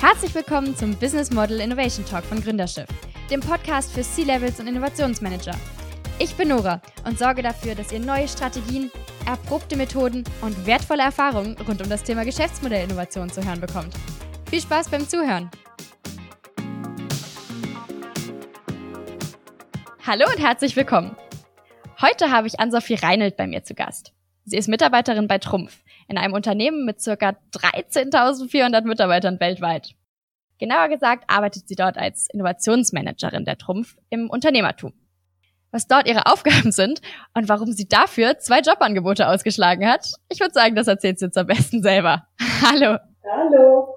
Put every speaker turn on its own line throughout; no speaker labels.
Herzlich willkommen zum Business Model Innovation Talk von Gründerschiff, dem Podcast für C-Levels und Innovationsmanager. Ich bin Nora und sorge dafür, dass ihr neue Strategien, erprobte Methoden und wertvolle Erfahrungen rund um das Thema Geschäftsmodellinnovation zu hören bekommt. Viel Spaß beim Zuhören! Hallo und herzlich willkommen! Heute habe ich Ann-Sophie Reinelt bei mir zu Gast. Sie ist Mitarbeiterin bei Trumpf, in einem Unternehmen mit ca. 13.400 Mitarbeitern weltweit. Genauer gesagt arbeitet sie dort als Innovationsmanagerin der Trumpf im Unternehmertum. Was dort ihre Aufgaben sind und warum sie dafür zwei Jobangebote ausgeschlagen hat, ich würde sagen, das erzählt sie jetzt am besten selber. Hallo.
Hallo.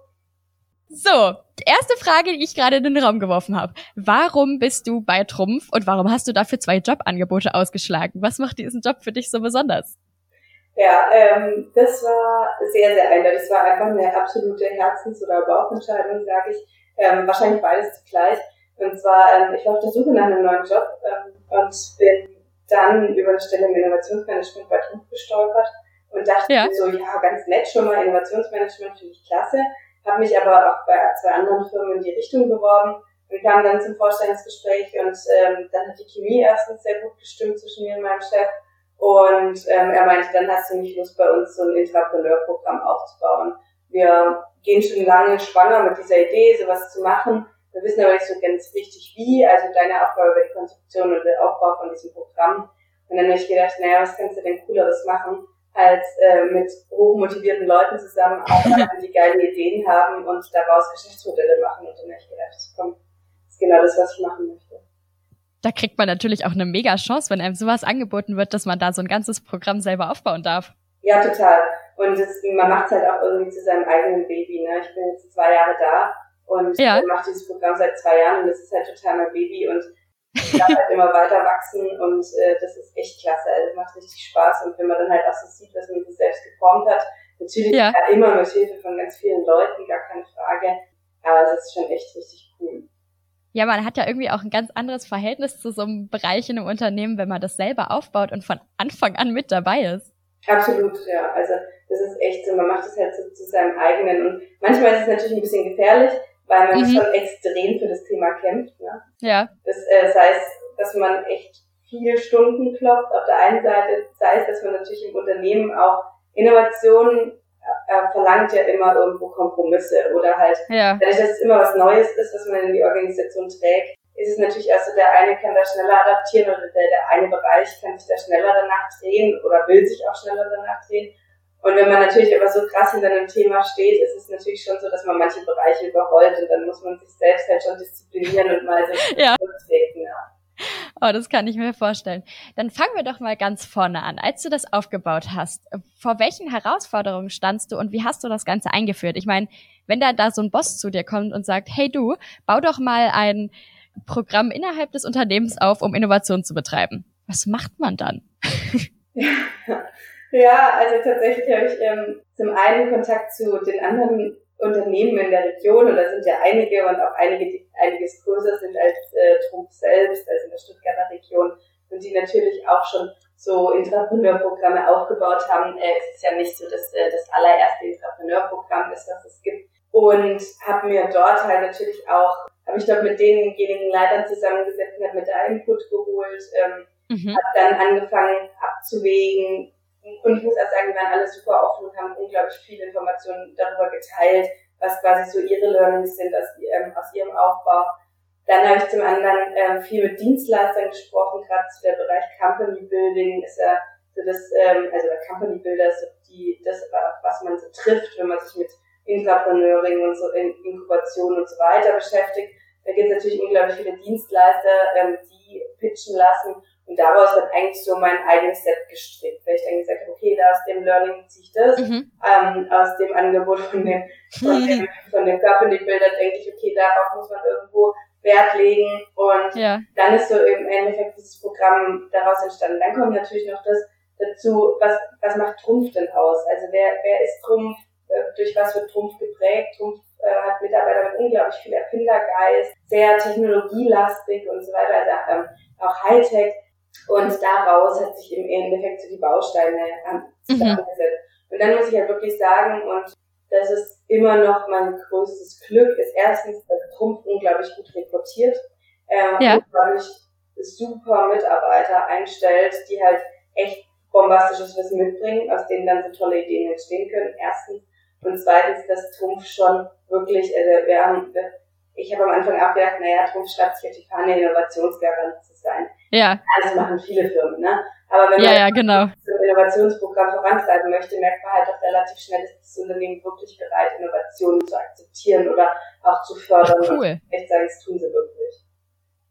So, die erste Frage, die ich gerade in den Raum geworfen habe. Warum bist du bei Trumpf und warum hast du dafür zwei Jobangebote ausgeschlagen? Was macht diesen Job für dich so besonders?
Ja, ähm, das war sehr, sehr eindeutig. Das war einfach eine absolute Herzens- oder Bauchentscheidung, sage ich. Ähm, wahrscheinlich beides zugleich. Und zwar, ähm, ich war auf der Suche nach einem neuen Job ähm, und bin dann über eine Stelle im Innovationsmanagement bei Trumpf gestolpert und dachte ja. so, ja, ganz nett schon mal, Innovationsmanagement finde ich klasse. Habe mich aber auch bei zwei anderen Firmen in die Richtung beworben und kam dann zum Vorstellungsgespräch und ähm, dann hat die Chemie erstens sehr gut gestimmt zwischen mir und meinem Chef und ähm, er meinte, dann hast du nicht Lust, bei uns so ein Intrapreneurprogramm aufzubauen. Wir gehen schon lange schwanger mit dieser Idee, sowas zu machen. Wir wissen aber nicht so ganz richtig wie. Also deine Aufgabe wird die Konzeption und der Aufbau von diesem Programm. Und dann habe ich gedacht, naja, was kannst du denn Cooleres machen, als äh, mit hochmotivierten Leuten zusammenarbeiten, die geile Ideen haben und daraus Geschäftsmodelle machen. Und dann habe ich gedacht, komm, das ist genau das, was ich machen möchte
da kriegt man natürlich auch eine mega Chance, wenn einem sowas angeboten wird, dass man da so ein ganzes Programm selber aufbauen darf.
Ja, total. Und das, man macht es halt auch irgendwie zu seinem eigenen Baby. Ne? Ich bin jetzt zwei Jahre da und ja. mache dieses Programm seit zwei Jahren und das ist halt total mein Baby und ich darf halt immer weiter wachsen und äh, das ist echt klasse. Also macht richtig Spaß und wenn man dann halt auch so sieht, was man sich selbst geformt hat, natürlich ja. immer mit Hilfe von ganz vielen Leuten, gar keine Frage, aber es ist schon echt richtig cool.
Ja, man hat ja irgendwie auch ein ganz anderes Verhältnis zu so einem Bereich in einem Unternehmen, wenn man das selber aufbaut und von Anfang an mit dabei ist.
Absolut, ja. Also das ist echt so, man macht es halt so zu seinem eigenen. Und manchmal ist es natürlich ein bisschen gefährlich, weil man mhm. schon extrem für das Thema kämpft. Ne?
Ja.
Das, äh, das heißt, dass man echt viele Stunden klopft auf der einen Seite, sei es, dass man natürlich im Unternehmen auch Innovationen äh, verlangt ja immer irgendwo Kompromisse oder halt, ja. dadurch, dass es immer was Neues ist, was man in die Organisation trägt, ist es natürlich auch so, der eine kann da schneller adaptieren oder der, der eine Bereich kann sich da schneller danach drehen oder will sich auch schneller danach drehen. Und wenn man natürlich aber so krass hinter einem Thema steht, ist es natürlich schon so, dass man manche Bereiche überrollt und dann muss man sich selbst halt schon disziplinieren und mal so
ja. zurücktreten. Ja. Oh, das kann ich mir vorstellen. Dann fangen wir doch mal ganz vorne an. Als du das aufgebaut hast, vor welchen Herausforderungen standst du und wie hast du das Ganze eingeführt? Ich meine, wenn da da so ein Boss zu dir kommt und sagt, hey du, bau doch mal ein Programm innerhalb des Unternehmens auf, um Innovation zu betreiben. Was macht man dann?
Ja, also tatsächlich habe ich ähm, zum einen Kontakt zu den anderen Unternehmen in der Region und da sind ja einige und auch einige, die einiges größer sind als äh, Trumpf selbst, also in der Stuttgarter Region und die natürlich auch schon so Intrapreneurprogramme aufgebaut haben. Äh, es ist ja nicht so, dass äh, das allererste Intrapreneurprogramm ist, was es gibt. Und habe mir dort halt natürlich auch, habe ich dort mit denjenigen Leitern zusammengesetzt und habe mir da Input geholt, ähm, mhm. habe dann angefangen abzuwägen, und ich muss auch sagen, die waren alle super offen und haben unglaublich viele Informationen darüber geteilt, was quasi so ihre Learnings sind aus, ähm, aus ihrem Aufbau. Dann habe ich zum anderen ähm, viel mit Dienstleistern gesprochen, gerade zu der Bereich Company Building ist ja so das, ähm, also der Company Builder ist so die, das, was man so trifft, wenn man sich mit Intrapreneuring und so in Inkubation und so weiter beschäftigt. Da gibt es natürlich unglaublich viele Dienstleister, ähm, die pitchen lassen und daraus wird eigentlich so mein eigenes Set gestrickt, weil ich dann gesagt habe, okay, da aus dem Learning ziehe ich das, mhm. ähm, aus dem Angebot von dem, von dem, von dem Company Builder denke ich, okay, darauf muss man irgendwo Wert legen und ja. dann ist so im Endeffekt dieses Programm daraus entstanden. Dann kommt natürlich noch das dazu, was, was macht Trumpf denn aus? Also wer, wer ist Trumpf? Äh, durch was wird Trumpf geprägt? Trumpf äh, hat Mitarbeiter mit unglaublich viel Erfindergeist, sehr technologielastig und so weiter, also ähm, auch Hightech. Und daraus hat sich im Endeffekt so die Bausteine zusammengesetzt. Mhm. Und dann muss ich halt wirklich sagen, und das ist immer noch mein größtes Glück, ist erstens, dass Trumpf unglaublich gut rekrutiert ähm, ja. dadurch super Mitarbeiter einstellt, die halt echt bombastisches Wissen mitbringen, aus denen dann so tolle Ideen entstehen können. Erstens. Und zweitens, dass Trumpf schon wirklich, also wir haben, ich habe am Anfang auch gedacht, naja, Trumpf schreibt sich auf die Fahne, Innovationsgarant zu sein.
Ja.
Das machen viele Firmen, ne? Aber wenn
man
ja, ja,
genau.
ein Innovationsprogramm vorantreiben möchte, merkt man halt auch relativ schnell, ist das Unternehmen wirklich bereit, Innovationen zu akzeptieren oder auch zu fördern.
Cool.
Ich sage, das tun sie wirklich.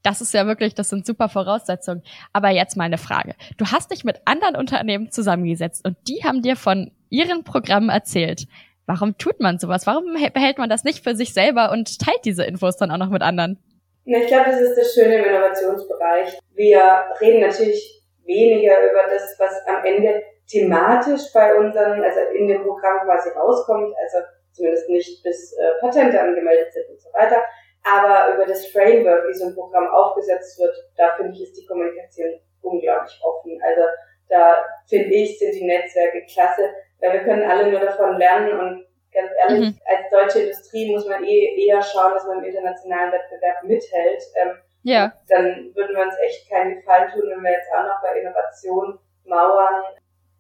Das ist ja wirklich, das sind super Voraussetzungen. Aber jetzt mal eine Frage. Du hast dich mit anderen Unternehmen zusammengesetzt und die haben dir von ihren Programmen erzählt. Warum tut man sowas? Warum behält man das nicht für sich selber und teilt diese Infos dann auch noch mit anderen?
Ich glaube, das ist das Schöne im Innovationsbereich. Wir reden natürlich weniger über das, was am Ende thematisch bei unseren, also in dem Programm quasi rauskommt, also zumindest nicht bis äh, Patente angemeldet sind und so weiter, aber über das Framework, wie so ein Programm aufgesetzt wird, da finde ich, ist die Kommunikation unglaublich offen. Also da finde ich, sind die Netzwerke klasse, weil wir können alle nur davon lernen und ganz ehrlich, mhm. als deutsche Industrie muss man eh eher schauen, dass man im internationalen Wettbewerb mithält. Ähm,
ja.
Dann würden wir uns echt keinen Gefallen tun, wenn wir jetzt auch noch bei Innovation mauern,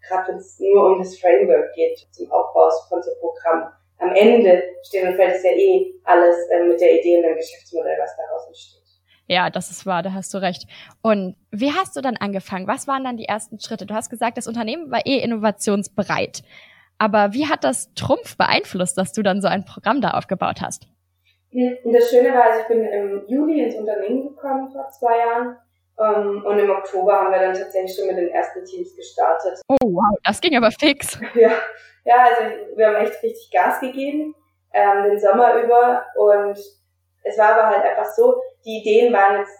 gerade wenn es nur um das Framework geht zum Aufbau von so Programmen am Ende steht und fällt es ja eh alles äh, mit der Idee und dem Geschäftsmodell, was daraus entsteht.
Ja, das ist wahr, da hast du recht. Und wie hast du dann angefangen? Was waren dann die ersten Schritte? Du hast gesagt, das Unternehmen war eh innovationsbereit. Aber wie hat das Trumpf beeinflusst, dass du dann so ein Programm da aufgebaut hast?
Das Schöne war, also ich bin im Juli ins Unternehmen gekommen vor zwei Jahren. Um, ähm, und im Oktober haben wir dann tatsächlich schon mit den ersten Teams gestartet.
Oh wow, das ging aber fix.
Ja, ja, also wir haben echt richtig Gas gegeben, ähm, den Sommer über. Und es war aber halt einfach so, die Ideen waren jetzt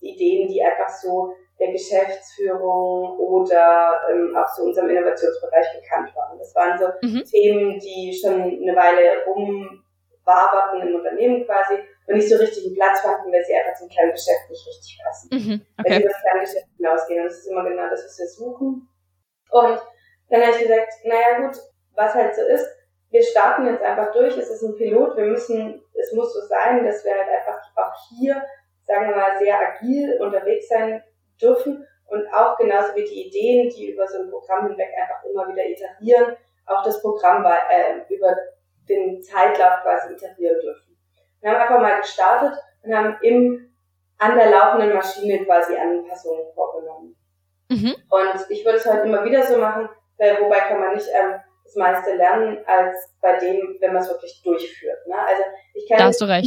Ideen, die einfach so der Geschäftsführung oder ähm, auch so unserem Innovationsbereich bekannt waren. Das waren so mhm. Themen, die schon eine Weile rumwaberten im Unternehmen quasi und nicht so richtig einen Platz fanden, weil sie einfach zum Kerngeschäft nicht richtig passen. Mhm. Okay. Weil sie über das Kerngeschäft hinausgehen. Und das ist immer genau das, was wir suchen. Und dann habe ich gesagt, naja gut, was halt so ist, wir starten jetzt einfach durch, es ist ein Pilot, wir müssen, es muss so sein, dass wir halt einfach auch hier, sagen wir mal, sehr agil unterwegs sein dürfen und auch genauso wie die Ideen, die über so ein Programm hinweg einfach immer wieder iterieren, auch das Programm bei, äh, über den Zeitlauf quasi iterieren dürfen. Wir haben einfach mal gestartet und haben im, an der laufenden Maschine quasi Anpassungen vorgenommen. Mhm. Und ich würde es heute immer wieder so machen, weil, wobei kann man nicht ähm, das meiste lernen, als bei dem, wenn man es wirklich durchführt. Ne? Also ich kann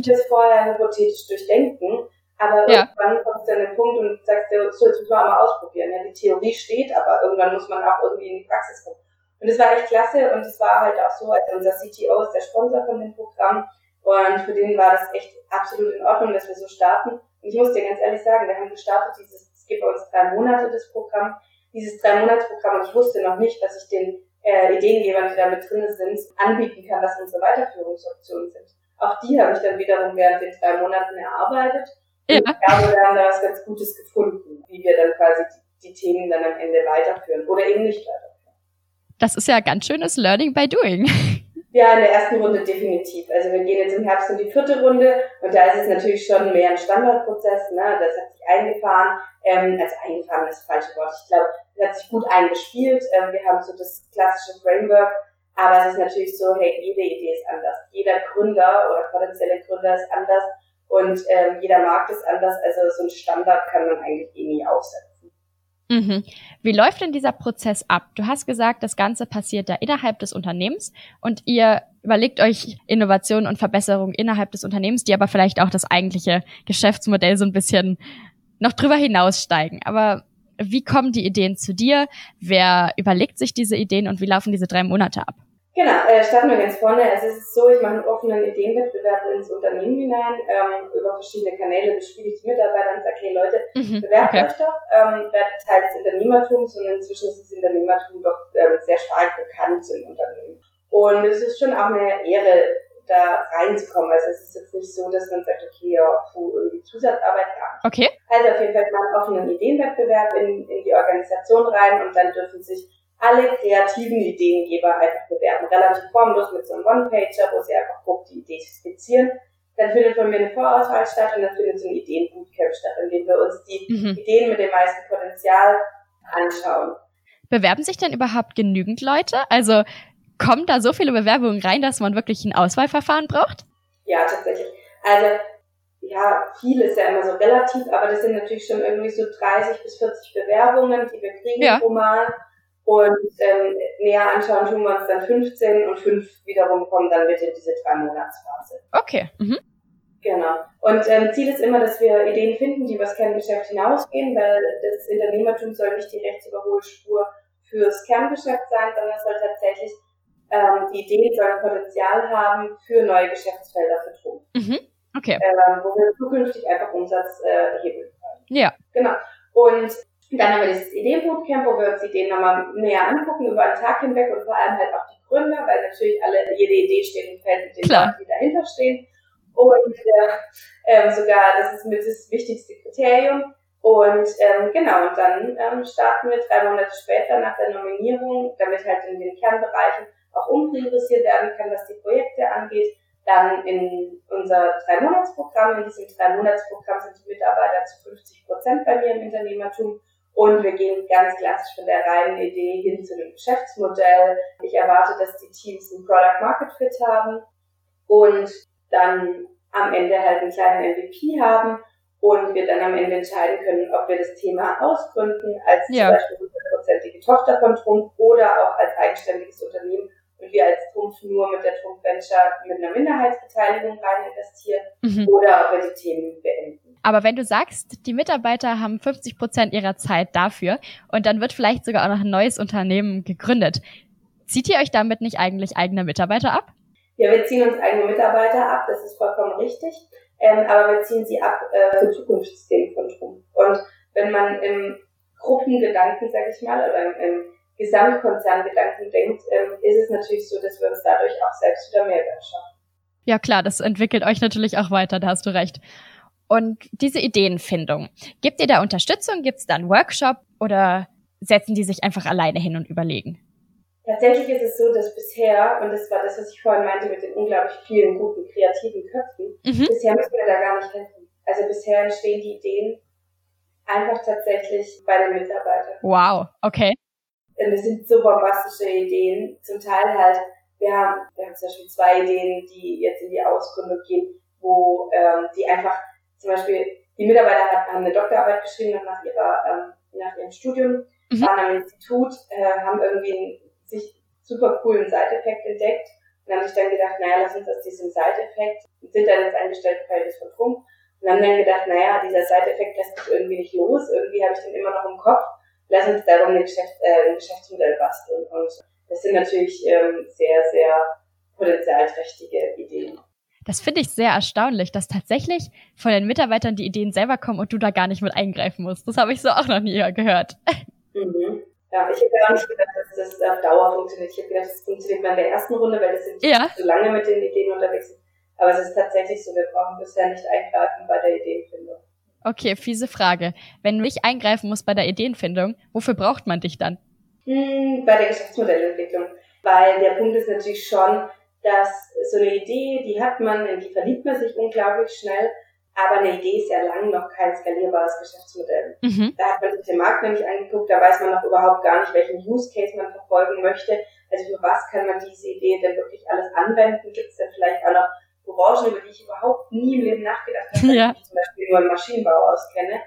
das
vorher hypothetisch durchdenken, aber ja. irgendwann kommst du an den Punkt und sagst dir, so, jetzt müssen wir mal ausprobieren. Ja, die Theorie steht, aber irgendwann muss man auch irgendwie in die Praxis kommen. Und das war echt klasse und es war halt auch so, als unser CTO ist der Sponsor von dem Programm und für den war das echt absolut in Ordnung, dass wir so starten. Und ich muss dir ganz ehrlich sagen, wir haben gestartet, dieses, es gibt bei uns drei Monate das Programm, dieses drei Monatsprogramm und ich wusste noch nicht, dass ich den äh, Ideengebern, die da mit drin sind, anbieten kann, was unsere Weiterführungsoptionen sind. Auch die habe ich dann wiederum während den drei Monaten erarbeitet. Ja. Und ich glaube, wir haben da was ganz Gutes gefunden, wie wir dann quasi die, die Themen dann am Ende weiterführen oder eben nicht weiterführen.
Das ist ja ganz schönes Learning by Doing.
Ja, in der ersten Runde definitiv. Also wir gehen jetzt im Herbst in die vierte Runde und da ist es natürlich schon mehr ein Standardprozess. Ne? Das hat sich eingefahren. Ähm, also eingefahren ist das falsche Wort. Ich glaube, es hat sich gut eingespielt. Ähm, wir haben so das klassische Framework, aber es ist natürlich so, hey, jede Idee ist anders. Jeder Gründer oder potenzielle Gründer ist anders und ähm, jeder Markt ist anders. Also so ein Standard kann man eigentlich eh nie aufsetzen.
Mhm. Wie läuft denn dieser Prozess ab? Du hast gesagt, das Ganze passiert da innerhalb des Unternehmens und ihr überlegt euch Innovationen und Verbesserungen innerhalb des Unternehmens, die aber vielleicht auch das eigentliche Geschäftsmodell so ein bisschen noch drüber hinaussteigen. Aber wie kommen die Ideen zu dir? Wer überlegt sich diese Ideen und wie laufen diese drei Monate ab?
Genau, äh, starten wir ganz vorne. Also es ist so, ich mache einen offenen Ideenwettbewerb ins Unternehmen hinein, ähm, über verschiedene Kanäle bespiele ich die Mitarbeiter und sage, hey Leute, mhm, bewerbt okay. euch doch, ähm, werdet Teil des Unternehmertums und inzwischen ist das Unternehmertum doch ähm, sehr stark bekannt im Unternehmen. Und es ist schon auch eine Ehre, da reinzukommen. Also es ist jetzt nicht so, dass man sagt, okay, ja, puh, irgendwie Zusatzarbeit gar nicht.
Okay.
Also auf jeden Fall mal einen offenen Ideenwettbewerb in, in die Organisation rein und dann dürfen sich alle kreativen Ideengeber einfach bewerben. Relativ formlos mit so einem One-Pager, wo sie einfach grob die Idee skizzieren. Dann findet von mir eine Vorauswahl statt und dann findet so ein Ideen-Bootcamp statt, in dem wir uns die mhm. Ideen mit dem meisten Potenzial anschauen.
Bewerben sich denn überhaupt genügend Leute? Also kommen da so viele Bewerbungen rein, dass man wirklich ein Auswahlverfahren braucht?
Ja, tatsächlich. Also ja, viel ist ja immer so relativ, aber das sind natürlich schon irgendwie so 30 bis 40 Bewerbungen, die wir kriegen ja. pro Mal. Und ähm, näher anschauen tun wir uns dann 15 und 5 wiederum kommen dann bitte in diese drei Monatsphase.
Okay. Mhm.
Genau. Und ähm, Ziel ist immer, dass wir Ideen finden, die über das Kerngeschäft hinausgehen, weil das Unternehmertum soll nicht die Rechtsüberholspur fürs Kerngeschäft sein, sondern es soll tatsächlich ähm, die Ideen sollen Potenzial haben für neue Geschäftsfelder für Trumpf.
Mhm. Okay.
Ähm, wo wir zukünftig einfach Umsatz äh, hebeln können.
Ja.
Genau. Und dann haben wir dieses Ideenbootcamp, wo wir uns die Ideen nochmal näher angucken, über einen Tag hinweg und vor allem halt auch die Gründer, weil natürlich alle, jede Idee steht und fällt mit den Leuten, die dahinter stehen. Und äh, ähm, sogar, das ist mit das wichtigste Kriterium. Und ähm, genau, und dann ähm, starten wir drei Monate später nach der Nominierung, damit halt in den Kernbereichen auch umpriorisiert werden kann, was die Projekte angeht. Dann in unser Drei-Monats-Programm. In diesem Drei-Monats-Programm sind die Mitarbeiter zu 50 Prozent bei mir im Unternehmertum. Und wir gehen ganz klassisch von der reinen Idee hin zu einem Geschäftsmodell. Ich erwarte, dass die Teams ein Product Market Fit haben und dann am Ende halt einen kleinen MVP haben und wir dann am Ende entscheiden können, ob wir das Thema ausgründen als ja. zum Beispiel hundertprozentige Tochter von Trump oder auch als eigenständiges Unternehmen und wir als Trumpf nur mit der Trumpf Venture mit einer Minderheitsbeteiligung rein investieren mhm. oder ob wir die Themen beenden.
Aber wenn du sagst, die Mitarbeiter haben 50 Prozent ihrer Zeit dafür und dann wird vielleicht sogar auch noch ein neues Unternehmen gegründet, zieht ihr euch damit nicht eigentlich eigene Mitarbeiter ab?
Ja, wir ziehen uns eigene Mitarbeiter ab, das ist vollkommen richtig. Ähm, aber wir ziehen sie ab äh, für Trumpf. Und wenn man im Gruppengedanken, sag ich mal, oder im, im Gesamtkonzerngedanken denkt, ähm, ist es natürlich so, dass wir uns dadurch auch selbst wieder Mehrwert schaffen.
Ja klar, das entwickelt euch natürlich auch weiter, da hast du recht. Und diese Ideenfindung, gibt ihr da Unterstützung? Gibt es da einen Workshop oder setzen die sich einfach alleine hin und überlegen?
Tatsächlich ist es so, dass bisher, und das war das, was ich vorhin meinte mit den unglaublich vielen guten, kreativen Köpfen, mhm. bisher müssen wir da gar nicht helfen. Also bisher entstehen die Ideen einfach tatsächlich bei den Mitarbeitern.
Wow, okay.
Und es sind so bombastische Ideen. Zum Teil halt, wir haben, wir haben zum Beispiel zwei Ideen, die jetzt in die Ausgründung gehen, wo ähm, die einfach, zum Beispiel, die Mitarbeiter haben eine Doktorarbeit geschrieben nach ihrer, ähm, nach ihrem Studium, mhm. waren am Institut, äh, haben irgendwie einen sich super coolen Side-Effekt entdeckt und haben sich dann gedacht, naja, lass uns aus diesem Side-Effekt, sind dann ins Angestelltenverhältnis von Trump und haben dann gedacht, naja, dieser Side-Effekt lässt sich irgendwie nicht los, irgendwie habe ich den immer noch im Kopf lass uns darum ein, Geschäft, äh, ein Geschäftsmodell basteln. Und das sind natürlich ähm, sehr, sehr potenzialträchtige Ideen.
Das finde ich sehr erstaunlich, dass tatsächlich von den Mitarbeitern die Ideen selber kommen und du da gar nicht mit eingreifen musst. Das habe ich so auch noch nie gehört.
Mhm. Ja, ich habe ja auch nicht gedacht, dass das auf Dauer funktioniert. Ich habe gedacht, das funktioniert mal in der ersten Runde, weil das sind ja. so lange mit den Ideen unterwegs sind. Aber es ist tatsächlich so, wir brauchen bisher nicht eingreifen bei der Ideenfindung.
Okay, fiese Frage. Wenn du nicht eingreifen musst bei der Ideenfindung, wofür braucht man dich dann?
Hm, bei der Geschäftsmodellentwicklung. Weil der Punkt ist natürlich schon, dass so eine Idee, die hat man, in die verliebt man sich unglaublich schnell, aber eine Idee ist ja lang noch kein skalierbares Geschäftsmodell. Mhm. Da hat man sich den Markt noch nicht angeguckt, da weiß man noch überhaupt gar nicht, welchen Use Case man verfolgen möchte. Also für was kann man diese Idee denn wirklich alles anwenden? Gibt es denn vielleicht auch noch Branchen, über die ich überhaupt nie im Leben nachgedacht habe, ja. ich zum Beispiel nur im Maschinenbau auskenne.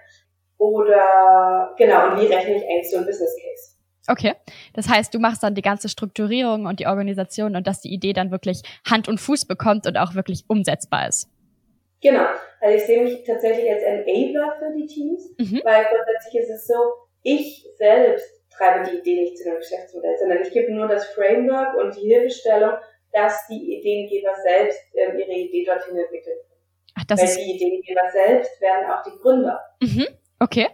Oder genau, und wie rechne ich eigentlich so ein Business Case?
Okay, das heißt, du machst dann die ganze Strukturierung und die Organisation und dass die Idee dann wirklich Hand und Fuß bekommt und auch wirklich umsetzbar ist.
Genau, also ich sehe mich tatsächlich als Enabler für die Teams, mhm. weil grundsätzlich ist es so, ich selbst treibe die Idee nicht zu einem Geschäftsmodell, sondern ich gebe nur das Framework und die Hilfestellung, dass die Ideengeber selbst äh, ihre Idee dorthin entwickeln. Ach, das Weil ist die Ideengeber selbst werden auch die Gründer.
Mhm. Okay.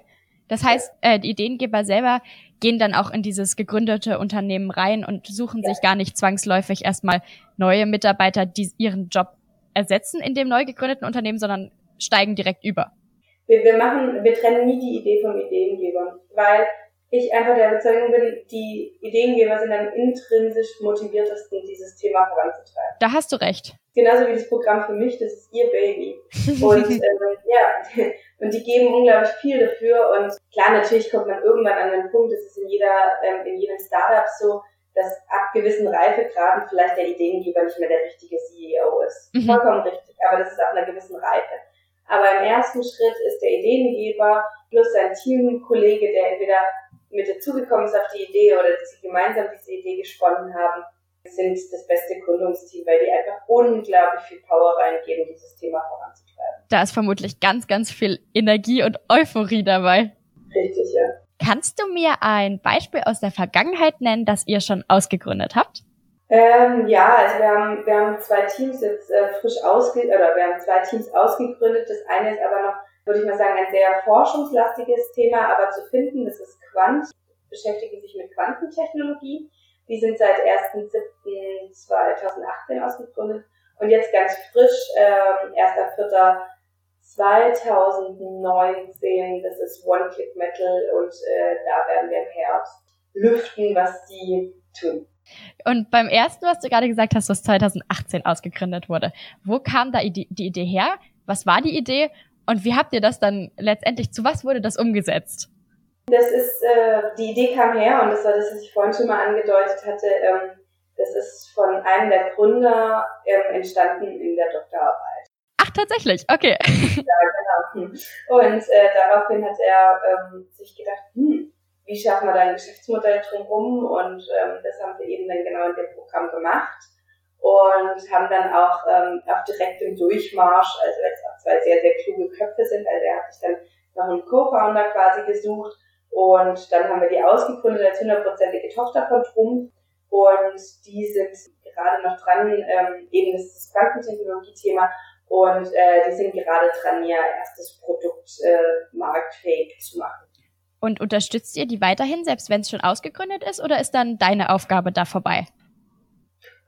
Das heißt, äh, die Ideengeber selber gehen dann auch in dieses gegründete Unternehmen rein und suchen sich gar nicht zwangsläufig erstmal neue Mitarbeiter, die ihren Job ersetzen in dem neu gegründeten Unternehmen, sondern steigen direkt über.
Wir, wir machen, wir trennen nie die Idee vom Ideengeber, weil ich einfach der Überzeugung bin, die Ideengeber sind am intrinsisch motiviertesten, dieses Thema voranzutreiben.
Da hast du recht.
Genauso wie das Programm für mich, das ist ihr Baby. Und ähm, ja, und die geben unglaublich viel dafür. Und klar, natürlich kommt man irgendwann an den Punkt, das ist in jeder, ähm, in jedem Startup so, dass ab gewissen Reifegraden vielleicht der Ideengeber nicht mehr der richtige CEO ist. Mhm. Vollkommen richtig, aber das ist ab einer gewissen Reife. Aber im ersten Schritt ist der Ideengeber plus sein Teamkollege, der entweder mit dazugekommen ist auf die Idee oder dass sie gemeinsam diese Idee gesponnen haben, sind das beste Gründungsteam, weil die einfach unglaublich viel Power reingeben, dieses Thema voranzutreiben.
Da ist vermutlich ganz, ganz viel Energie und Euphorie dabei.
Richtig, ja.
Kannst du mir ein Beispiel aus der Vergangenheit nennen, das ihr schon ausgegründet habt?
Ähm, ja, also wir haben, wir haben zwei Teams jetzt äh, frisch ausge oder wir haben zwei Teams ausgegründet. Das eine ist aber noch, würde ich mal sagen, ein sehr forschungslastiges Thema, aber zu finden, das ist Quant, beschäftigen sich mit Quantentechnologie. Die sind seit 1.7.2018 ausgegründet und jetzt ganz frisch, äh, 1.4.2019, das ist One Click Metal und äh, da werden wir im Herbst lüften, was die tun.
Und beim ersten, was du gerade gesagt hast, was 2018 ausgegründet wurde, wo kam da die Idee her? Was war die Idee? Und wie habt ihr das dann letztendlich, zu was wurde das umgesetzt?
Das ist, äh, die Idee kam her und das war das, was ich vorhin schon mal angedeutet hatte. Ähm, das ist von einem der Gründer ähm, entstanden in der Doktorarbeit.
Ach, tatsächlich, okay.
ja, genau. Und äh, daraufhin hat er ähm, sich gedacht, hm, wie schaffen wir da ein Geschäftsmodell drumherum? Und ähm, das haben wir eben dann genau in dem Programm gemacht und haben dann auch, ähm, auch direkt im Durchmarsch, also jetzt auch zwei sehr, sehr kluge Köpfe sind, also er hat sich dann noch einen Co-Founder quasi gesucht und dann haben wir die ausgegründet als hundertprozentige Tochter von Trumpf. Und die sind gerade noch dran, ähm, eben das ist das Quantentechnologie-Thema. Und äh, die sind gerade dran, ihr erstes Produkt äh, marktfähig zu machen.
Und unterstützt ihr die weiterhin, selbst wenn es schon ausgegründet ist, oder ist dann deine Aufgabe da vorbei?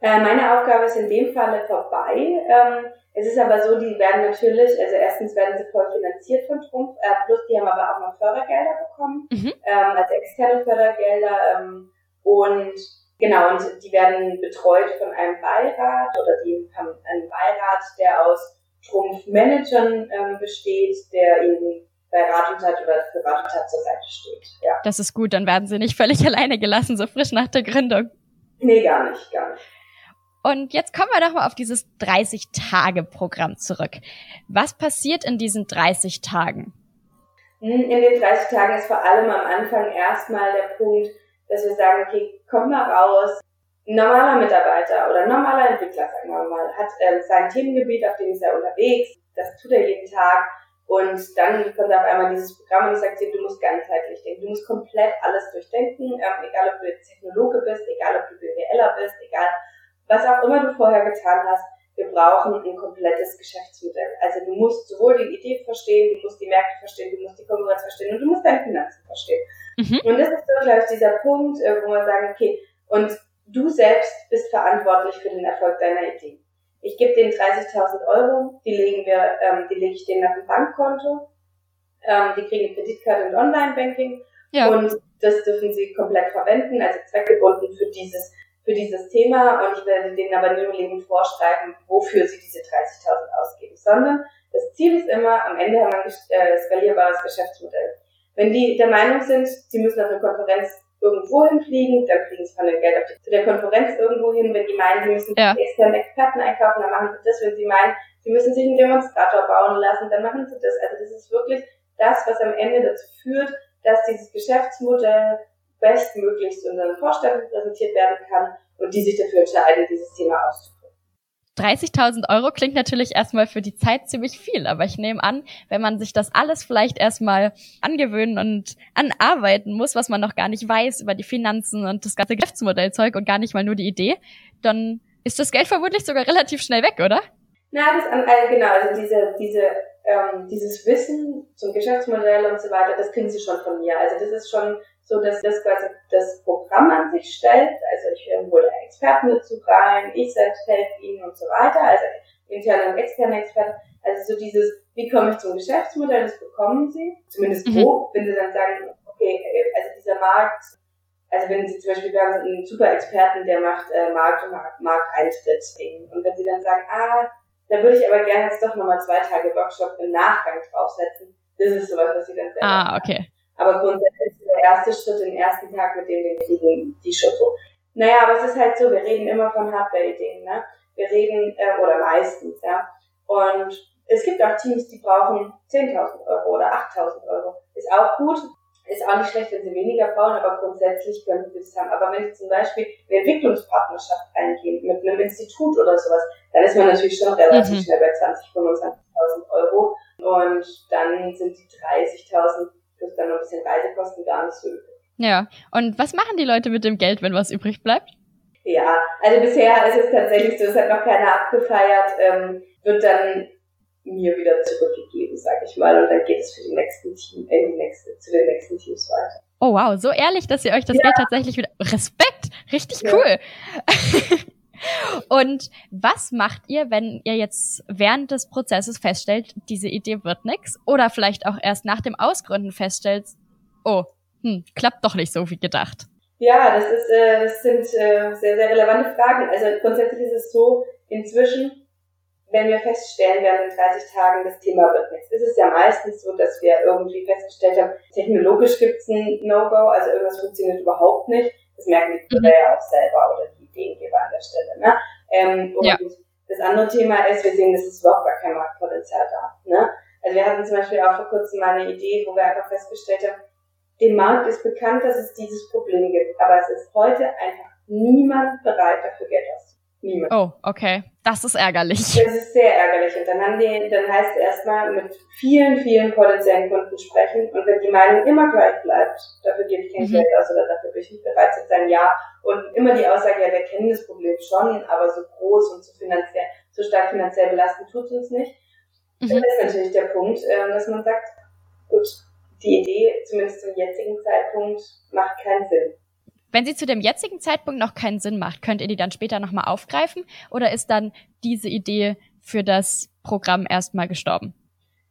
Äh, meine Aufgabe ist in dem Falle vorbei. Ähm, es ist aber so, die werden natürlich, also erstens werden sie voll finanziert von Trumpf, äh, plus die haben aber auch noch Fördergelder bekommen, mhm. ähm, also externe Fördergelder ähm, und genau, und die werden betreut von einem Beirat oder die haben einen Beirat, der aus Trumpf-Managern ähm, besteht, der ihnen bei Rat und Tat oder für Rat und Tat zur Seite steht. Ja.
Das ist gut, dann werden sie nicht völlig alleine gelassen, so frisch nach der Gründung.
Nee, gar nicht, gar nicht.
Und jetzt kommen wir doch mal auf dieses 30-Tage-Programm zurück. Was passiert in diesen 30 Tagen?
Hm, in den 30 Tagen ist vor allem am Anfang erstmal der Punkt, dass wir sagen, okay, komm mal raus. Ein normaler Mitarbeiter oder ein normaler Entwickler, sagen wir mal, hat äh, sein Themengebiet, auf dem ist er unterwegs. Das tut er jeden Tag. Und dann kommt auf einmal dieses Programm und ich sage dir, du musst ganzheitlich denken. Du musst komplett alles durchdenken, ähm, egal ob du Technologe bist, egal ob du BWLer bist, egal was auch immer du vorher getan hast, wir brauchen ein komplettes Geschäftsmodell. Also du musst sowohl die Idee verstehen, du musst die Märkte verstehen, du musst die Konkurrenz verstehen und du musst deine Finanzen verstehen. Mhm. Und das ist so, glaube ich, dieser Punkt, äh, wo man sagen, okay, und du selbst bist verantwortlich für den Erfolg deiner Idee. Ich gebe denen 30.000 Euro, die legen wir, ähm, die lege ich denen auf ein Bankkonto, ähm, die kriegen eine Kreditkarte und Online-Banking ja. und das dürfen sie komplett verwenden, also zweckgebunden für dieses für dieses Thema und ich werde denen aber Leben vorschreiben, wofür sie diese 30.000 ausgeben, sondern das Ziel ist immer, am Ende haben wir ein äh, skalierbares Geschäftsmodell. Wenn die der Meinung sind, sie müssen auf eine Konferenz irgendwo hinfliegen, dann kriegen sie von dem Geld auf die, zu der Konferenz irgendwo hin. Wenn die meinen, sie müssen ja. externe Experten einkaufen, dann machen sie das. Wenn sie meinen, sie müssen sich einen Demonstrator bauen lassen, dann machen sie das. Also das ist wirklich das, was am Ende dazu führt, dass dieses Geschäftsmodell bestmöglichst unseren Vorständen präsentiert werden kann und die sich dafür entscheiden, dieses Thema auszuführen.
30.000 Euro klingt natürlich erstmal für die Zeit ziemlich viel, aber ich nehme an, wenn man sich das alles vielleicht erstmal angewöhnen und anarbeiten muss, was man noch gar nicht weiß über die Finanzen und das ganze Geschäftsmodellzeug und gar nicht mal nur die Idee, dann ist das Geld vermutlich sogar relativ schnell weg, oder?
Na, das, also genau, also diese, diese, ähm, dieses Wissen zum Geschäftsmodell und so weiter, das kriegen sie schon von mir. Also das ist schon so dass das quasi das Programm an sich stellt. Also ich hole Experten dazu rein, ich selbst helfe ihnen und so weiter, also interne und externe Experten. Also so dieses, wie komme ich zum Geschäftsmodell, das bekommen sie, zumindest mhm. grob, wenn sie dann sagen, okay, also dieser Markt, also wenn Sie zum Beispiel, wir haben einen super Experten, der macht äh, Markt und Markt, Markteintritt. Und wenn Sie dann sagen, ah, da würde ich aber gerne jetzt doch nochmal zwei Tage Workshop im Nachgang draufsetzen, das ist sowas, was Sie dann
selber Ah, okay.
Machen. Aber grundsätzlich der erste Schritt, den ersten Tag mit dem wir kriegen, die so. Naja, aber es ist halt so, wir reden immer von Hardware-Ideen, ne? Wir reden, äh, oder meistens, ja. Und es gibt auch Teams, die brauchen 10.000 Euro oder 8.000 Euro. Ist auch gut, ist auch nicht schlecht, wenn sie weniger brauchen, aber grundsätzlich können sie das haben. Aber wenn ich zum Beispiel eine Entwicklungspartnerschaft eingehen mit einem Institut oder sowas, dann ist man natürlich schon relativ mhm. schnell bei 20.000, 25.000 Euro. Und dann sind die 30.000 plus dann noch ein bisschen Reisekosten gar nicht so übrig.
Ja, und was machen die Leute mit dem Geld, wenn was übrig bleibt?
Ja, also bisher ist es tatsächlich so, es hat noch keiner abgefeiert, ähm, wird dann mir wieder zurückgegeben, sag ich mal, und dann geht es für die nächsten Team, äh, die nächste, zu den nächsten Teams weiter.
Oh wow, so ehrlich, dass ihr euch das ja. Geld tatsächlich wieder. Respekt! Richtig ja. cool! Und was macht ihr, wenn ihr jetzt während des Prozesses feststellt, diese Idee wird nix? Oder vielleicht auch erst nach dem Ausgründen feststellt, oh, hm, klappt doch nicht so wie gedacht?
Ja, das ist, äh, das sind äh, sehr, sehr relevante Fragen. Also grundsätzlich ist es so, inzwischen, wenn wir feststellen, während in 30 Tagen das Thema wird nichts, ist es ja meistens so, dass wir irgendwie festgestellt haben, technologisch gibt es ein No-Go, also irgendwas funktioniert überhaupt nicht. Das merken die Bürger mhm. ja auch selber oder die Ideengeber an der Stelle. Ne? Ähm, und ja. das andere Thema ist, wir sehen, es ist überhaupt gar kein Marktpotenzial da. Ne? Also wir hatten zum Beispiel auch vor kurzem mal eine Idee, wo wir einfach festgestellt haben, dem Markt ist bekannt, dass es dieses Problem gibt, aber es ist heute einfach niemand bereit, dafür Geld auszugeben. Niemand.
Oh, okay. Das ist ärgerlich.
Das ist sehr ärgerlich. Und dann haben die, dann heißt es erstmal mit vielen, vielen potenziellen Kunden sprechen. Und wenn die Meinung immer gleich bleibt, dafür gebe ich kein mhm. Geld aus oder dafür bin ich nicht bereit zu sein, ja. Und immer die Aussage, ja, wir kennen das Problem schon, aber so groß und so finanziell, so stark finanziell belastend tut es uns nicht. Mhm. Das ist natürlich der Punkt, ähm, dass man sagt, gut, die Idee, zumindest zum jetzigen Zeitpunkt, macht keinen Sinn.
Wenn sie zu dem jetzigen Zeitpunkt noch keinen Sinn macht, könnt ihr die dann später nochmal aufgreifen oder ist dann diese Idee für das Programm erstmal gestorben?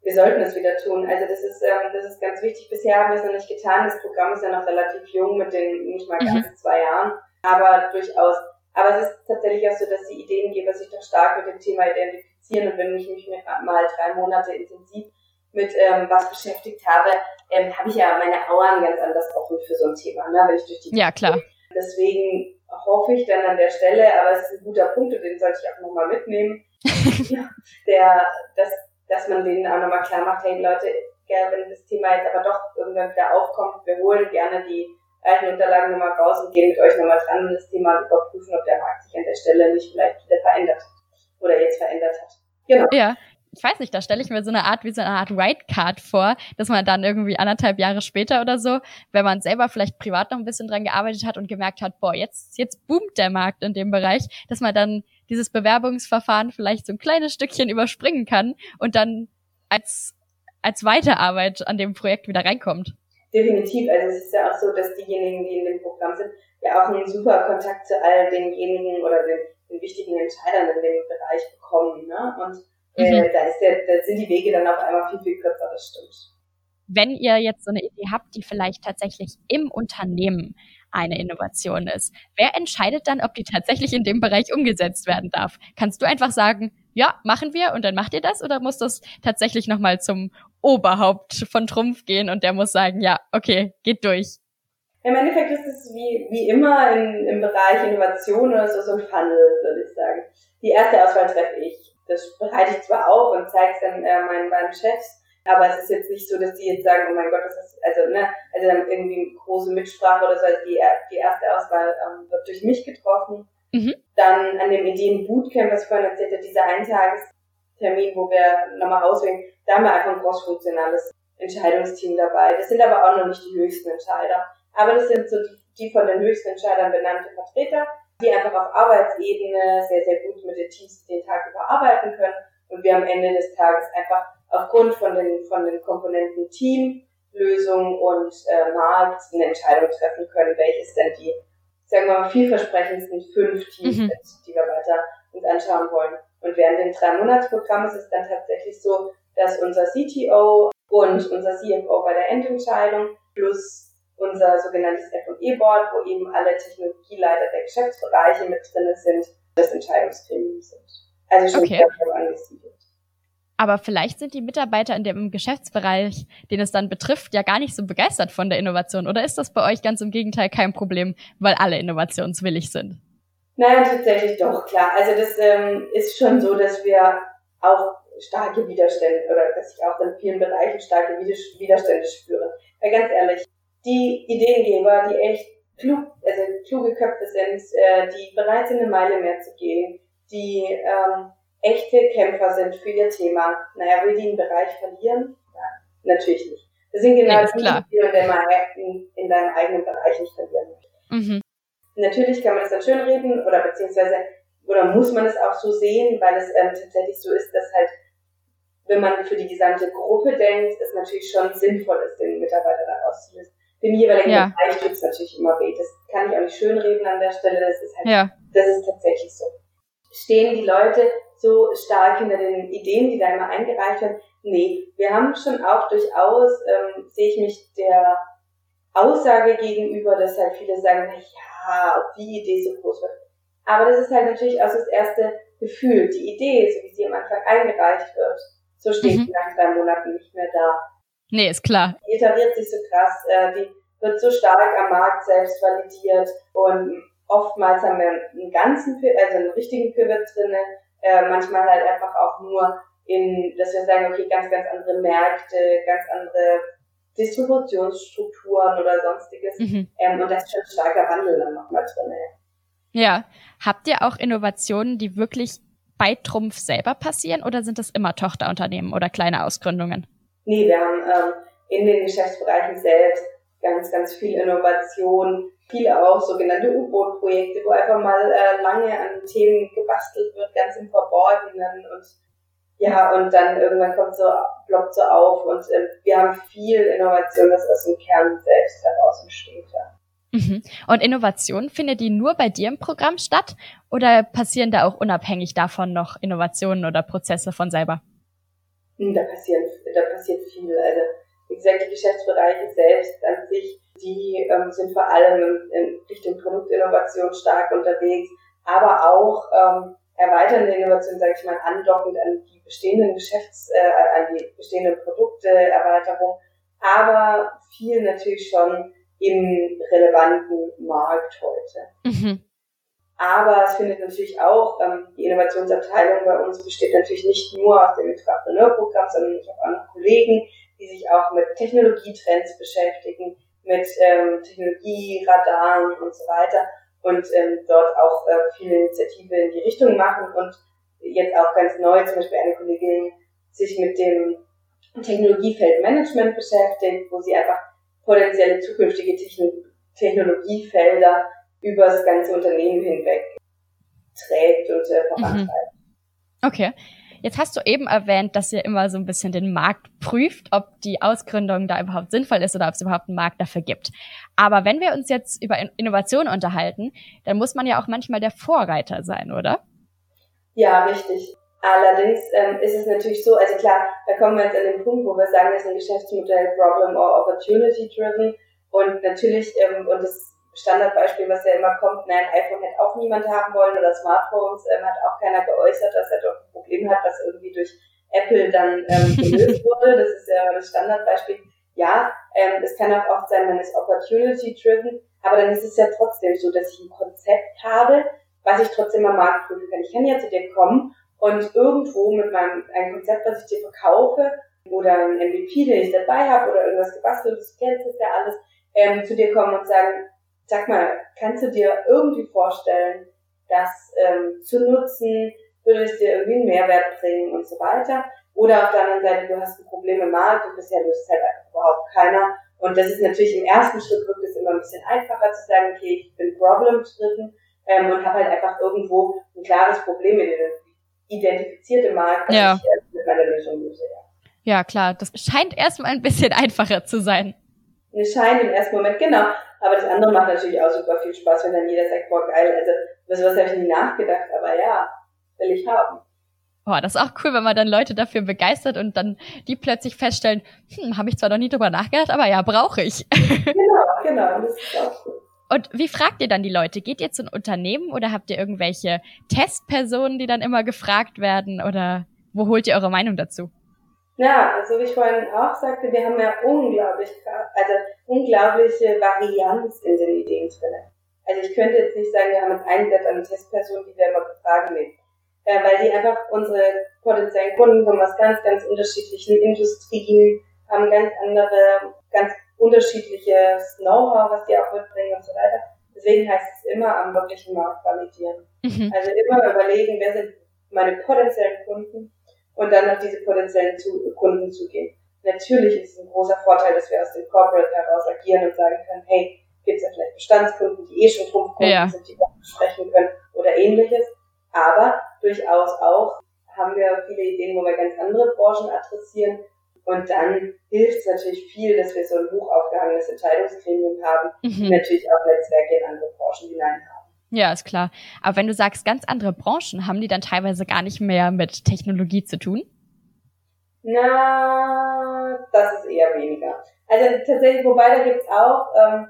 Wir sollten es wieder tun. Also das ist, ähm, das ist ganz wichtig. Bisher haben wir es noch nicht getan. Das Programm ist ja noch relativ jung mit den nicht mal ganz mhm. zwei Jahren, aber durchaus. Aber es ist tatsächlich auch so, dass die Ideengeber sich doch stark mit dem Thema identifizieren und wenn ich mich mal drei Monate intensiv mit ähm, was beschäftigt habe, ähm, habe ich ja meine Auern ganz anders offen für so ein Thema, ne, wenn ich durch die
Ja, klar.
Deswegen hoffe ich dann an der Stelle, aber es ist ein guter Punkt und den sollte ich auch nochmal mitnehmen, der, dass, dass man denen auch nochmal klar macht, hey Leute, ja, wenn das Thema jetzt aber doch irgendwann wieder aufkommt, wir holen gerne die alten Unterlagen nochmal raus und gehen mit euch nochmal dran und das Thema überprüfen, ob der Markt sich an der Stelle nicht vielleicht wieder verändert hat oder jetzt verändert hat.
Genau. Ja, ich weiß nicht, da stelle ich mir so eine Art wie so eine Art White vor, dass man dann irgendwie anderthalb Jahre später oder so, wenn man selber vielleicht privat noch ein bisschen dran gearbeitet hat und gemerkt hat, boah, jetzt, jetzt boomt der Markt in dem Bereich, dass man dann dieses Bewerbungsverfahren vielleicht so ein kleines Stückchen überspringen kann und dann als, als Weiterarbeit an dem Projekt wieder reinkommt.
Definitiv. Also es ist ja auch so, dass diejenigen, die in dem Programm sind, ja auch einen super Kontakt zu all denjenigen oder den, den wichtigen Entscheidern in dem Bereich bekommen. Ne? Und äh, mhm. da, ist der, da sind die Wege dann auf einmal viel, viel kürzer, das stimmt.
Wenn ihr jetzt so eine Idee habt, die vielleicht tatsächlich im Unternehmen eine Innovation ist, wer entscheidet dann, ob die tatsächlich in dem Bereich umgesetzt werden darf? Kannst du einfach sagen, ja, machen wir und dann macht ihr das oder muss das tatsächlich nochmal zum Oberhaupt von Trumpf gehen und der muss sagen, ja, okay, geht durch?
Im Endeffekt ist es wie, wie immer in, im Bereich Innovation oder so, so ein Funnel, würde ich sagen. Die erste Auswahl treffe ich das bereite ich zwar auf und zeige es dann äh, meinen beiden Chefs, aber es ist jetzt nicht so, dass die jetzt sagen, oh mein Gott, das ist, also, ne, also dann irgendwie große Mitsprache oder so, also die, die erste Auswahl ähm, wird durch mich getroffen. Mhm. Dann an dem Ideen-Bootcamp, was ich vorhin erzählt habe, dieser Eintagestermin, wo wir nochmal auswählen, da haben wir einfach ein crossfunktionales Entscheidungsteam dabei. Das sind aber auch noch nicht die höchsten Entscheider. Aber das sind so die, die von den höchsten Entscheidern benannte Vertreter die einfach auf Arbeitsebene sehr, sehr gut mit den Teams den Tag über arbeiten können und wir am Ende des Tages einfach aufgrund von den, von den Komponenten Team, Lösung und äh, Markt eine Entscheidung treffen können, welches denn die, sagen wir mal, vielversprechendsten fünf Teams mhm. sind, die wir weiter uns anschauen wollen. Und während dem Drei-Monats-Programm ist es dann tatsächlich so, dass unser CTO und unser CFO bei der Endentscheidung plus unser sogenanntes F&E-Board, wo eben alle Technologieleiter der Geschäftsbereiche mit drin sind, das Entscheidungsgremium sind. Also schon okay. angesiedelt.
Aber vielleicht sind die Mitarbeiter in dem Geschäftsbereich, den es dann betrifft, ja gar nicht so begeistert von der Innovation. Oder ist das bei euch ganz im Gegenteil kein Problem, weil alle innovationswillig sind?
Nein, tatsächlich doch, klar. Also das ähm, ist schon so, dass wir auch starke Widerstände oder dass ich auch in vielen Bereichen starke Widerstände spüre. Weil ganz ehrlich, die Ideengeber, die echt klug, also kluge Köpfe sind, äh, die bereit sind, eine Meile mehr zu gehen, die ähm, echte Kämpfer sind für ihr Thema. Naja, will die einen Bereich verlieren? Ja, natürlich nicht. Das sind genau nee, die, die du in, in deinem eigenen Bereich nicht verlieren. Mhm. Natürlich kann man das dann schön reden oder beziehungsweise oder muss man es auch so sehen, weil es ähm, tatsächlich so ist, dass halt, wenn man für die gesamte Gruppe denkt, es natürlich schon sinnvoll ist, den Mitarbeiter da rauszulösen. Dem jeweiligen ja. Bereich tut es natürlich immer weh. Das kann ich auch nicht schönreden an der Stelle. Das ist halt, ja. das ist tatsächlich so. Stehen die Leute so stark hinter den Ideen, die da immer eingereicht werden? Nee, wir haben schon auch durchaus, ähm, sehe ich mich der Aussage gegenüber, dass halt viele sagen, na ja, ob die Idee so groß wird. Aber das ist halt natürlich auch das erste Gefühl. Die Idee, so wie sie am Anfang eingereicht wird, so steht mhm. sie nach drei Monaten nicht mehr da.
Nee, ist klar.
Die iteriert sich so krass, äh, die wird so stark am Markt selbst validiert und oftmals haben wir einen ganzen, also einen richtigen Pivot drinne, äh, manchmal halt einfach auch nur in, dass wir sagen, okay, ganz, ganz andere Märkte, ganz andere Distributionsstrukturen oder sonstiges. Mhm. Ähm, und da ist schon ein starker Wandel dann nochmal drin.
Ja. Habt ihr auch Innovationen, die wirklich bei Trumpf selber passieren oder sind das immer Tochterunternehmen oder kleine Ausgründungen?
Nee, wir haben ähm, in den Geschäftsbereichen selbst ganz, ganz viel Innovation, viele auch sogenannte U-Boot-Projekte, wo einfach mal äh, lange an Themen gebastelt wird, ganz im Verborgenen und ja, und dann irgendwann kommt so, ploppt so auf und äh, wir haben viel Innovation, das aus dem Kern selbst heraus entsteht. Ja.
Mhm. Und Innovation, findet die nur bei dir im Programm statt oder passieren da auch unabhängig davon noch Innovationen oder Prozesse von selber?
Hm, da passieren, da passiert viel. Also, wie gesagt, die Geschäftsbereiche selbst an sich, die ähm, sind vor allem in Richtung Produktinnovation stark unterwegs, aber auch ähm, erweiternde Innovationen, sage ich mal, andockend an die bestehenden Geschäfts, äh, an die bestehenden Produkte, Erweiterung, aber viel natürlich schon im relevanten Markt heute. Mhm. Aber es findet natürlich auch, ähm, die Innovationsabteilung bei uns besteht natürlich nicht nur aus dem Entrepreneur-Programm, sondern ich habe auch noch Kollegen, die sich auch mit Technologietrends beschäftigen, mit ähm, Technologieradaren und so weiter und ähm, dort auch äh, viele Initiativen in die Richtung machen und jetzt auch ganz neu, zum Beispiel eine Kollegin sich mit dem Technologiefeldmanagement beschäftigt, wo sie einfach potenzielle zukünftige Technologiefelder über das ganze Unternehmen hinweg trägt und äh, vorantreibt.
Mhm. Okay. Jetzt hast du eben erwähnt, dass ihr immer so ein bisschen den Markt prüft, ob die Ausgründung da überhaupt sinnvoll ist oder ob es überhaupt einen Markt dafür gibt. Aber wenn wir uns jetzt über Innovation unterhalten, dann muss man ja auch manchmal der Vorreiter sein, oder?
Ja, richtig. Allerdings ähm, ist es natürlich so, also klar, da kommen wir jetzt an den Punkt, wo wir sagen, es ist ein Geschäftsmodell Problem or Opportunity driven und natürlich, ähm, und das Standardbeispiel, was ja immer kommt, nein, iPhone hätte auch niemand haben wollen oder Smartphones, ähm, hat auch keiner geäußert, dass er doch ein Problem hat, was irgendwie durch Apple dann ähm, gelöst wurde. Das ist ja das Standardbeispiel. Ja, ähm, es kann auch oft sein, man ist opportunity-driven, aber dann ist es ja trotzdem so, dass ich ein Konzept habe, was ich trotzdem am Markt prüfen kann. Ich kann ja zu dir kommen und irgendwo mit meinem ein Konzept, was ich dir verkaufe oder ein MVP, den ich dabei habe oder irgendwas gebastelt, du kennst das ja alles, ähm, zu dir kommen und sagen, sag mal, kannst du dir irgendwie vorstellen, das ähm, zu nutzen, würde es dir irgendwie einen Mehrwert bringen und so weiter. Oder auf der anderen Seite, du hast ein Problem im Markt und bisher löst es halt einfach überhaupt keiner. Und das ist natürlich im ersten Schritt wirkt es immer ein bisschen einfacher zu sagen, okay, ich bin problem-driven ähm, und habe halt einfach irgendwo ein klares Problem in den identifizierte Markt, das ja. ich äh, mit meiner Lösung löse.
Ja. ja, klar. Das scheint erstmal ein bisschen einfacher zu sein.
Es scheint im ersten Moment, genau. Aber das andere macht natürlich auch super viel Spaß, wenn dann jeder sagt, boah, geil, also über sowas habe ich nie nachgedacht, aber ja, will ich haben.
Boah, das ist auch cool, wenn man dann Leute dafür begeistert und dann die plötzlich feststellen, hm, habe ich zwar noch nie drüber nachgedacht, aber ja, brauche ich.
Genau, genau, das ist auch cool.
Und wie fragt ihr dann die Leute? Geht ihr zu einem Unternehmen oder habt ihr irgendwelche Testpersonen, die dann immer gefragt werden? Oder wo holt ihr eure Meinung dazu?
Ja, also wie ich vorhin auch sagte, wir haben ja unglaublich, also unglaubliche Varianz in den Ideen drin. Also ich könnte jetzt nicht sagen, wir haben jetzt einen Set an Testpersonen, die wir immer befragen. Nee äh, weil die einfach unsere potenziellen Kunden kommen aus ganz, ganz unterschiedlichen Industrien, haben ganz andere, ganz unterschiedliches Know-how, was die auch mitbringen und so weiter. Deswegen heißt es immer am wirklichen Markt validieren. Mhm. Also immer überlegen, wer sind meine potenziellen Kunden und dann auf diese potenziellen Kunden zugehen. Natürlich ist es ein großer Vorteil, dass wir aus dem Corporate heraus agieren und sagen können, hey, gibt es ja vielleicht Bestandskunden, die eh schon Trumpfkunden ja. sind, die wir sprechen können oder ähnliches. Aber durchaus auch haben wir viele Ideen, wo wir ganz andere Branchen adressieren. Und dann hilft es natürlich viel, dass wir so ein hoch aufgehangenes Entscheidungsgremium haben mhm. natürlich auch Netzwerke in andere Branchen hinein haben.
Ja, ist klar. Aber wenn du sagst, ganz andere Branchen, haben die dann teilweise gar nicht mehr mit Technologie zu tun?
Na, das ist eher weniger. Also tatsächlich, wobei da gibt's auch ähm,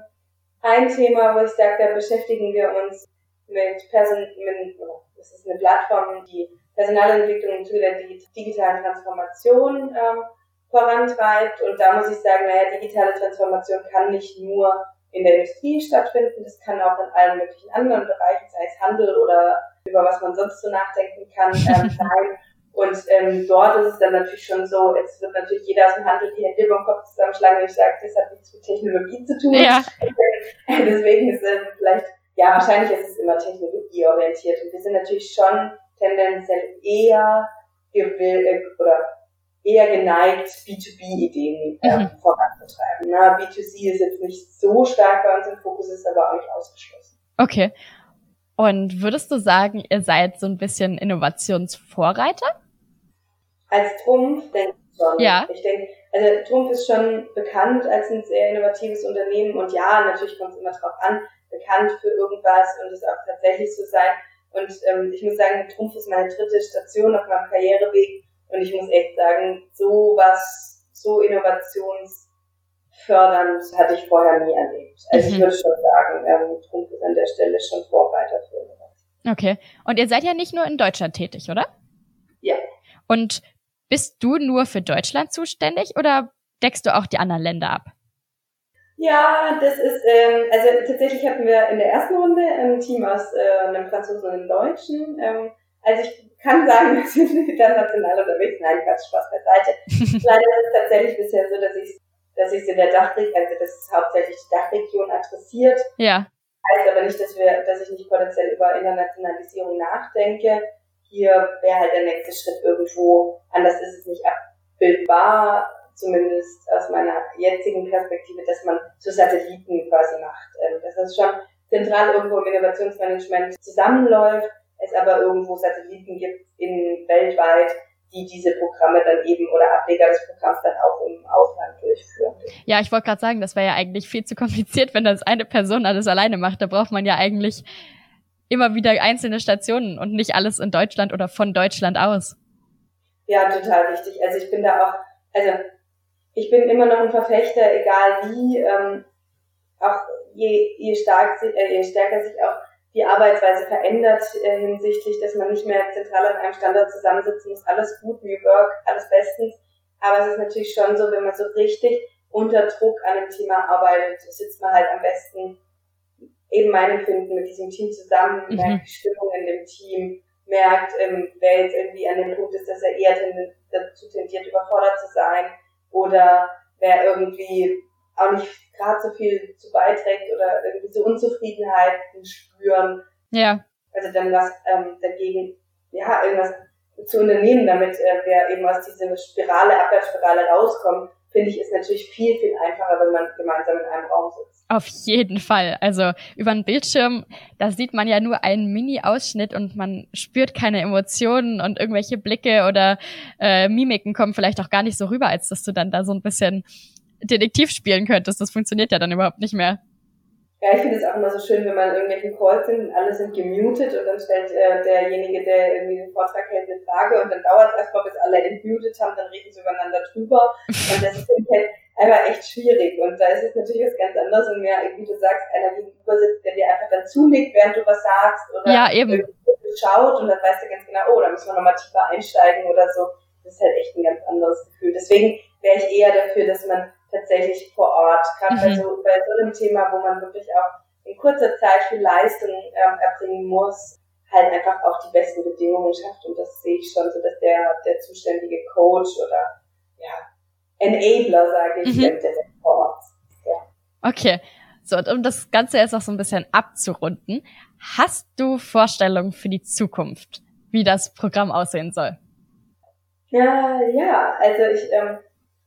ein Thema, wo ich sage, da beschäftigen wir uns mit, Person mit das ist eine Plattform, die Personalentwicklung zu der digitalen Transformation ähm, vorantreibt. Und da muss ich sagen, naja, digitale Transformation kann nicht nur in der Industrie stattfinden, das kann auch in allen möglichen anderen Bereichen, sei es Handel oder über was man sonst so nachdenken kann, ähm, sein. Und ähm, dort ist es dann natürlich schon so, jetzt wird natürlich jeder aus dem Handel die Hände über den Kopf zusammenschlagen, wenn ich sage, das hat nichts mit Technologie zu tun. Ja. Deswegen ist es vielleicht ja, wahrscheinlich ist es immer technologieorientiert. Und wir sind natürlich schon tendenziell eher gewillt oder eher geneigt, B2B-Ideen äh, mhm. voranzutreiben. Na, B2C ist jetzt nicht so stark bei uns im Fokus, ist aber auch nicht ausgeschlossen.
Okay. Und würdest du sagen, ihr seid so ein bisschen Innovationsvorreiter?
Als Trumpf denke ich schon. Ja. Ich denke, also Trumpf ist schon bekannt als ein sehr innovatives Unternehmen und ja, natürlich kommt es immer drauf an, bekannt für irgendwas und es auch tatsächlich so sein. Und ähm, ich muss sagen, Trumpf ist meine dritte Station auf meinem Karriereweg und ich muss echt sagen, so was, so innovationsfördernd hatte ich vorher nie erlebt. Also mhm. ich würde schon sagen, ähm, Trumpf ist an der Stelle schon Vorreiter für.
Okay. Und ihr seid ja nicht nur in Deutschland tätig, oder?
Ja.
Und bist du nur für Deutschland zuständig oder deckst du auch die anderen Länder ab?
Ja, das ist, ähm, also tatsächlich hatten wir in der ersten Runde ein Team aus äh, einem Franzosen und einem Deutschen. Ähm, also ich kann sagen, wir sind international unterwegs. Nein, Quatsch, Spaß beiseite. Leider ist es tatsächlich bisher so, dass ich dass ich in der Dachregion, also das ist hauptsächlich die Dachregion adressiert.
Ja.
Heißt aber nicht, dass wir, dass ich nicht potenziell über Internationalisierung nachdenke. Hier wäre halt der nächste Schritt irgendwo, anders ist es nicht abbildbar, zumindest aus meiner jetzigen Perspektive, dass man so Satelliten quasi macht. Ähm, dass das schon zentral irgendwo im Innovationsmanagement zusammenläuft, es aber irgendwo Satelliten gibt in weltweit, die diese Programme dann eben oder Ableger des Programms dann auch im Ausland durchführen.
Ja, ich wollte gerade sagen, das wäre ja eigentlich viel zu kompliziert, wenn das eine Person alles alleine macht. Da braucht man ja eigentlich immer wieder einzelne Stationen und nicht alles in Deutschland oder von Deutschland aus.
Ja, total richtig. Also ich bin da auch, also ich bin immer noch ein Verfechter, egal wie, ähm, auch je, je, stark, äh, je stärker sich auch die Arbeitsweise verändert äh, hinsichtlich, dass man nicht mehr zentral an einem Standort zusammensitzen muss, alles gut, New Work, alles bestens. Aber es ist natürlich schon so, wenn man so richtig unter Druck an einem Thema arbeitet, sitzt man halt am besten eben mein Empfinden mit diesem Team zusammen, mhm. merkt die Stimmung in dem Team, merkt, ähm, wer jetzt irgendwie an dem Punkt ist, dass er eher dazu tendiert, überfordert zu sein, oder wer irgendwie auch nicht gerade so viel zu beiträgt oder irgendwie so Unzufriedenheiten spüren.
Ja.
Also dann was ähm, dagegen, ja, irgendwas zu unternehmen, damit äh, wir eben aus dieser Spirale, Abwärtsspirale rauskommen, finde ich, ist natürlich viel, viel einfacher, wenn man gemeinsam in einem Raum sitzt.
Auf jeden Fall. Also über einen Bildschirm, da sieht man ja nur einen Mini-Ausschnitt und man spürt keine Emotionen und irgendwelche Blicke oder äh, Mimiken kommen vielleicht auch gar nicht so rüber, als dass du dann da so ein bisschen Detektiv spielen könntest. Das funktioniert ja dann überhaupt nicht mehr.
Ja, ich finde es auch immer so schön, wenn man in irgendwelchen Calls sind und alle sind gemutet und dann stellt äh, derjenige, der irgendwie den Vortrag hält, eine Frage und dann dauert es erstmal, bis alle entmutet haben, dann reden sie übereinander drüber und das ist halt einfach echt schwierig und da ist es natürlich was ganz anderes und mehr, wie du sagst, einer gegenüber sitzt, der dir einfach dann zunickt, während du was sagst oder
ja, eben.
schaut und dann weißt du ganz genau, oh, da müssen wir nochmal tiefer einsteigen oder so. Das ist halt echt ein ganz anderes Gefühl. Deswegen wäre ich eher dafür, dass man tatsächlich vor Ort, gerade mhm. bei, so, bei so einem Thema, wo man wirklich auch in kurzer Zeit viel Leistung ähm, erbringen muss, halt einfach auch die besten Bedingungen schafft. Und das sehe ich schon so, dass der, der zuständige Coach oder ja, Enabler, sage ich, mhm. der, der vor Ort.
Ja. Okay. So, und um das Ganze jetzt auch so ein bisschen abzurunden, hast du Vorstellungen für die Zukunft, wie das Programm aussehen soll?
Ja, ja, also ich, ähm,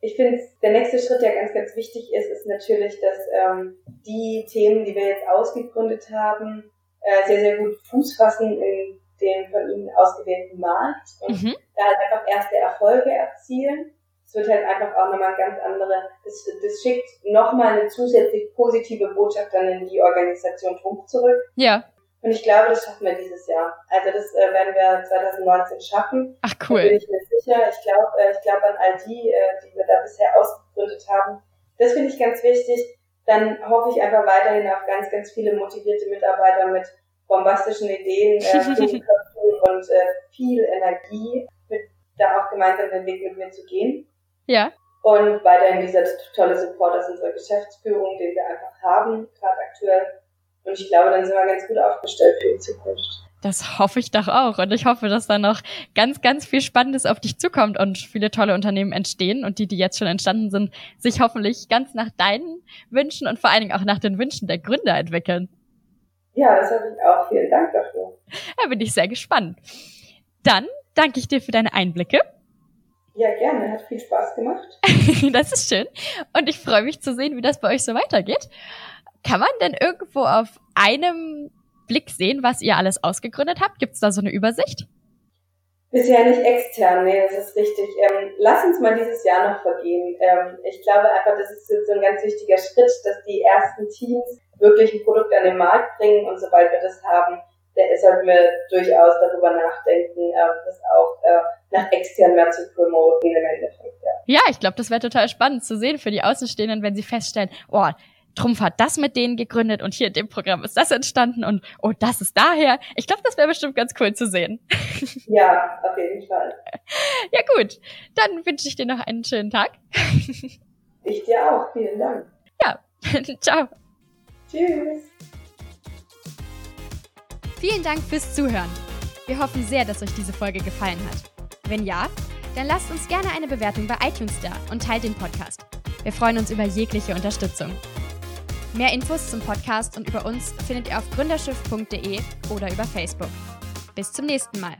ich finde, der nächste Schritt, der ganz, ganz wichtig ist, ist natürlich, dass ähm, die Themen, die wir jetzt ausgegründet haben, äh, sehr, sehr gut Fuß fassen in dem von Ihnen ausgewählten Markt und mhm. da halt einfach erste Erfolge erzielen. Es wird halt einfach auch nochmal ganz andere, das, das schickt nochmal eine zusätzlich positive Botschaft dann in die Organisation Trump zurück.
Ja.
Und ich glaube, das schaffen wir dieses Jahr. Also das äh, werden wir 2019 schaffen.
Ach cool.
Da bin ich mir sicher. Ich glaube äh, ich glaube an all die, äh, die wir da bisher ausgegründet haben. Das finde ich ganz wichtig. Dann hoffe ich einfach weiterhin auf ganz, ganz viele motivierte Mitarbeiter mit bombastischen Ideen, äh, und äh, viel Energie, mit, da auch gemeinsam den Weg mit mir zu gehen.
Ja.
Und weiterhin dieser tolle Support aus unserer Geschäftsführung, den wir einfach haben, gerade aktuell und ich glaube, dann sind wir ganz gut aufgestellt für die Zukunft.
Das hoffe ich doch auch. Und ich hoffe, dass da noch ganz, ganz viel Spannendes auf dich zukommt und viele tolle Unternehmen entstehen und die, die jetzt schon entstanden sind, sich hoffentlich ganz nach deinen Wünschen und vor allen Dingen auch nach den Wünschen der Gründer entwickeln.
Ja, das habe ich auch. Vielen Dank dafür.
Da bin ich sehr gespannt. Dann danke ich dir für deine Einblicke.
Ja, gerne. Hat viel Spaß gemacht.
das ist schön. Und ich freue mich zu sehen, wie das bei euch so weitergeht. Kann man denn irgendwo auf einem Blick sehen, was ihr alles ausgegründet habt? Gibt es da so eine Übersicht?
Bisher nicht extern, nee, das ist richtig. Ähm, lass uns mal dieses Jahr noch vergehen. Ähm, ich glaube einfach, das ist so ein ganz wichtiger Schritt, dass die ersten Teams wirklich ein Produkt an den Markt bringen und sobald wir das haben, sollten wir durchaus darüber nachdenken, äh, das auch äh, nach extern mehr zu promoten im Endeffekt. Ja,
ja ich glaube, das wäre total spannend zu sehen für die Außenstehenden, wenn sie feststellen, oh, Trumpf hat das mit denen gegründet und hier in dem Programm ist das entstanden und oh, das ist daher. Ich glaube, das wäre bestimmt ganz cool zu sehen.
Ja, auf jeden Fall.
Ja gut, dann wünsche ich dir noch einen schönen Tag.
Ich dir auch, vielen Dank.
Ja, ciao.
Tschüss.
Vielen Dank fürs Zuhören. Wir hoffen sehr, dass euch diese Folge gefallen hat. Wenn ja, dann lasst uns gerne eine Bewertung bei iTunes da und teilt den Podcast. Wir freuen uns über jegliche Unterstützung. Mehr Infos zum Podcast und über uns findet ihr auf gründerschiff.de oder über Facebook. Bis zum nächsten Mal.